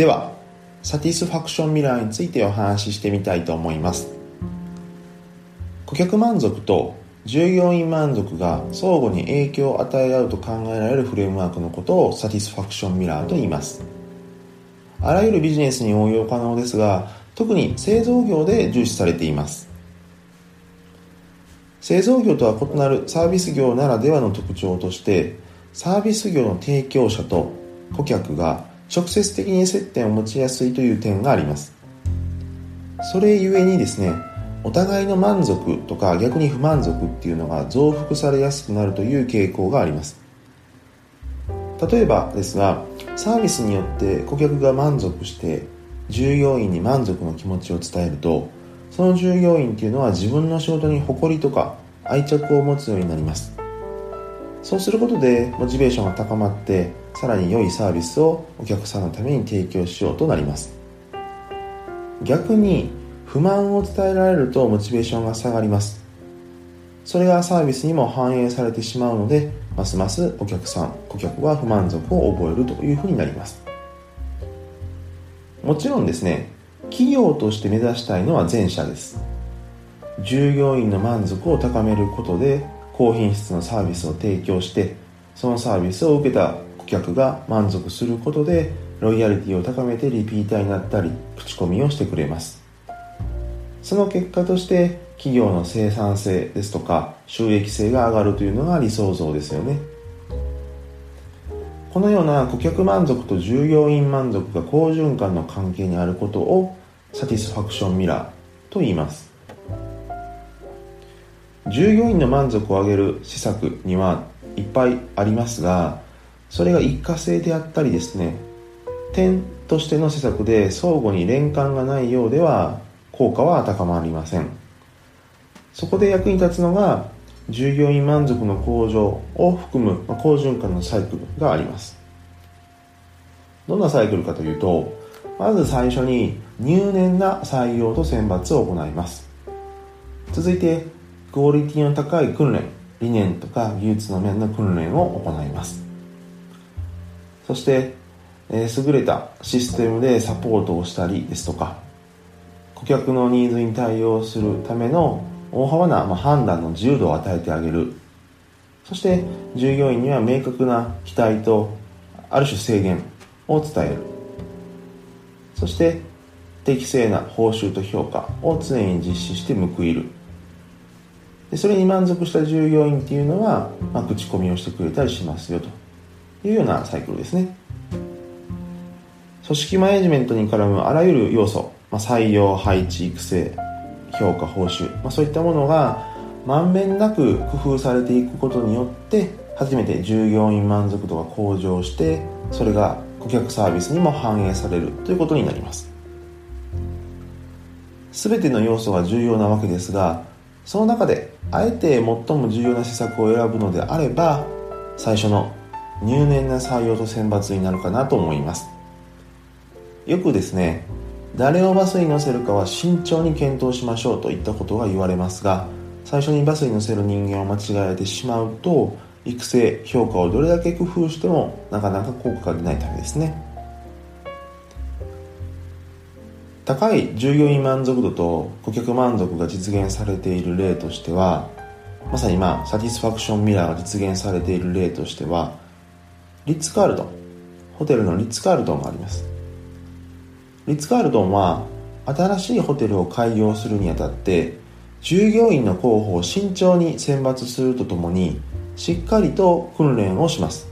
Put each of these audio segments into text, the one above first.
ではサティスファクションミラーについてお話ししてみたいと思います。顧客満足と従業員満足が相互に影響を与え合うと考えられるフレームワークのことをサティスファクションミラーと言います。あらゆるビジネスに応用可能ですが特に製造業で重視されています。製造業とは異なるサービス業ならではの特徴としてサービス業の提供者と顧客が直接的に接点を持ちやすいという点があります。それゆえにですねお互いの満足とか逆に不満足っていうのが増幅されやすくなるという傾向があります。例えばですがサービスによって顧客が満足して従業員に満足の気持ちを伝えるとその従業員っていうのは自分の仕事に誇りとか愛着を持つようになります。そうすることでモチベーションが高まってさらに良いサービスをお客さんのために提供しようとなります。逆に不満を伝えられるとモチベーションが下がります。それがサービスにも反映されてしまうのでますますお客さん顧客は不満足を覚えるというふうになります。もちろんですね企業として目指したいのは前者です。従業員の満足を高めることで高品質のサービスを提供してそのサービスを受けた客が満足することでロイヤリティを高めてリピーターになったり口コミをしてくれますその結果として企業の生産性ですとか収益性が上がるというのが理想像ですよねこのような顧客満足と従業員満足が好循環の関係にあることをサティスファクションミラーと言います従業員の満足を上げる施策にはいっぱいありますがそれが一過性であったりですね点としての施策で相互に連関がないようでは効果は高まりません。そこで役に立つのが従業員満足の向上を含む好循環のサイクルがあります。どんなサイクルかというとまず最初に入念な採用と選抜を行います。続いてクオリティの高い訓練理念とか技術の面の訓練を行います。そして、えー、優れたシステムでサポートをしたりですとか顧客のニーズに対応するための大幅な、まあ、判断の自由度を与えてあげる。そして従業員には明確な期待とある種制限を伝える。そして適正な報酬と評価を常に実施して報いる。でそれに満足した従業員っていうのは、まあ、口コミをしてくれたりしますよと。いうようなサイクルですね。組織マネジメントに絡むあらゆる要素、まあ、採用配置育成評価報酬、まあ、そういったものがまんべんなく工夫されていくことによって初めて従業員満足度が向上してそれが顧客サービスにも反映されるということになります。全ての要素が重要なわけですがその中であえて最も重要な施策を選ぶのであれば最初の入念な採用と選抜になるかなと思います。よくですね誰をバスに乗せるかは慎重に検討しましょうといったことが言われますが最初にバスに乗せる人間を間違えてしまうと育成評価をどれだけ工夫してもなかなか効果が出ないためですね。高い従業員満足度と顧客満足が実現されている例としてはまさに今サティスファクションミラーが実現されている例としてはリッツ・カールトン。ホテルのリッツ・カールトンがあります。リッツ・カールトンは新しいホテルを開業するにあたって従業員の候補を慎重に選抜するとともにしっかりと訓練をします。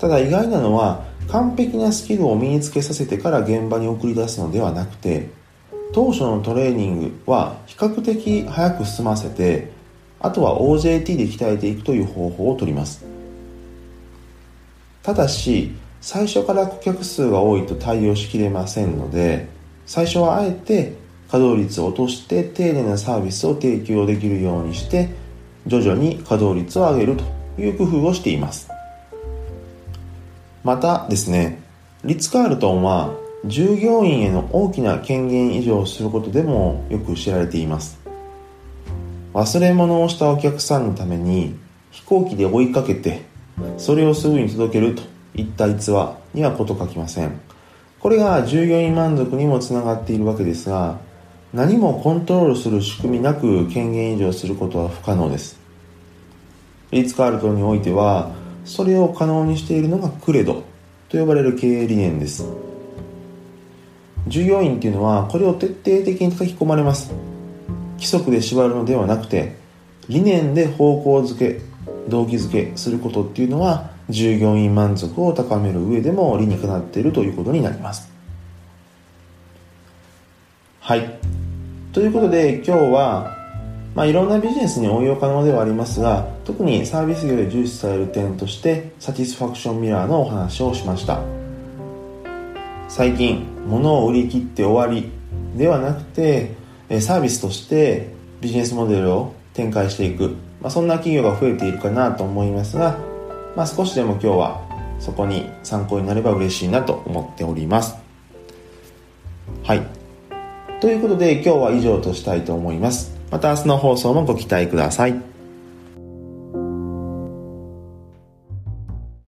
ただ意外なのは完璧なスキルを身につけさせてから現場に送り出すのではなくて当初のトレーニングは比較的早く済ませてあとは OJT で鍛えていくという方法をとります。ただし最初から顧客数が多いと対応しきれませんので最初はあえて稼働率を落として丁寧なサービスを提供できるようにして徐々に稼働率を上げるという工夫をしています。またですねリッツ・カールトンは従業員への大きな権限移譲をすることでもよく知られています。忘れ物をしたお客さんのために飛行機で追いかけてそれをすぐに届けるといった逸話には事書きません。これが従業員満足にもつながっているわけですが何もコントロールする仕組みなく権限移譲することは不可能です。リッツ・カールトンにおいてはそれを可能にしているのがクレドと呼ばれる経営理念です。従業員っていうのはこれを徹底的に叩き込まれます。規則で縛るのではなくて理念で方向づけ動機づけすることっていうのは従業員満足を高める上でも理にかなっているということになります。はい。ということで今日は、まあ、いろんなビジネスに応用可能ではありますが特にサービス業で重視される点としてサティスファクションミラーのお話をしました。最近物を売り切って終わりではなくてサービスとしてビジネスモデルを展開していく、まあ、そんな企業が増えているかなと思いますが、まあ、少しでも今日はそこに参考になれば嬉しいなと思っております。はい。ということで今日は以上としたいと思います。また明日の放送もご期待ください。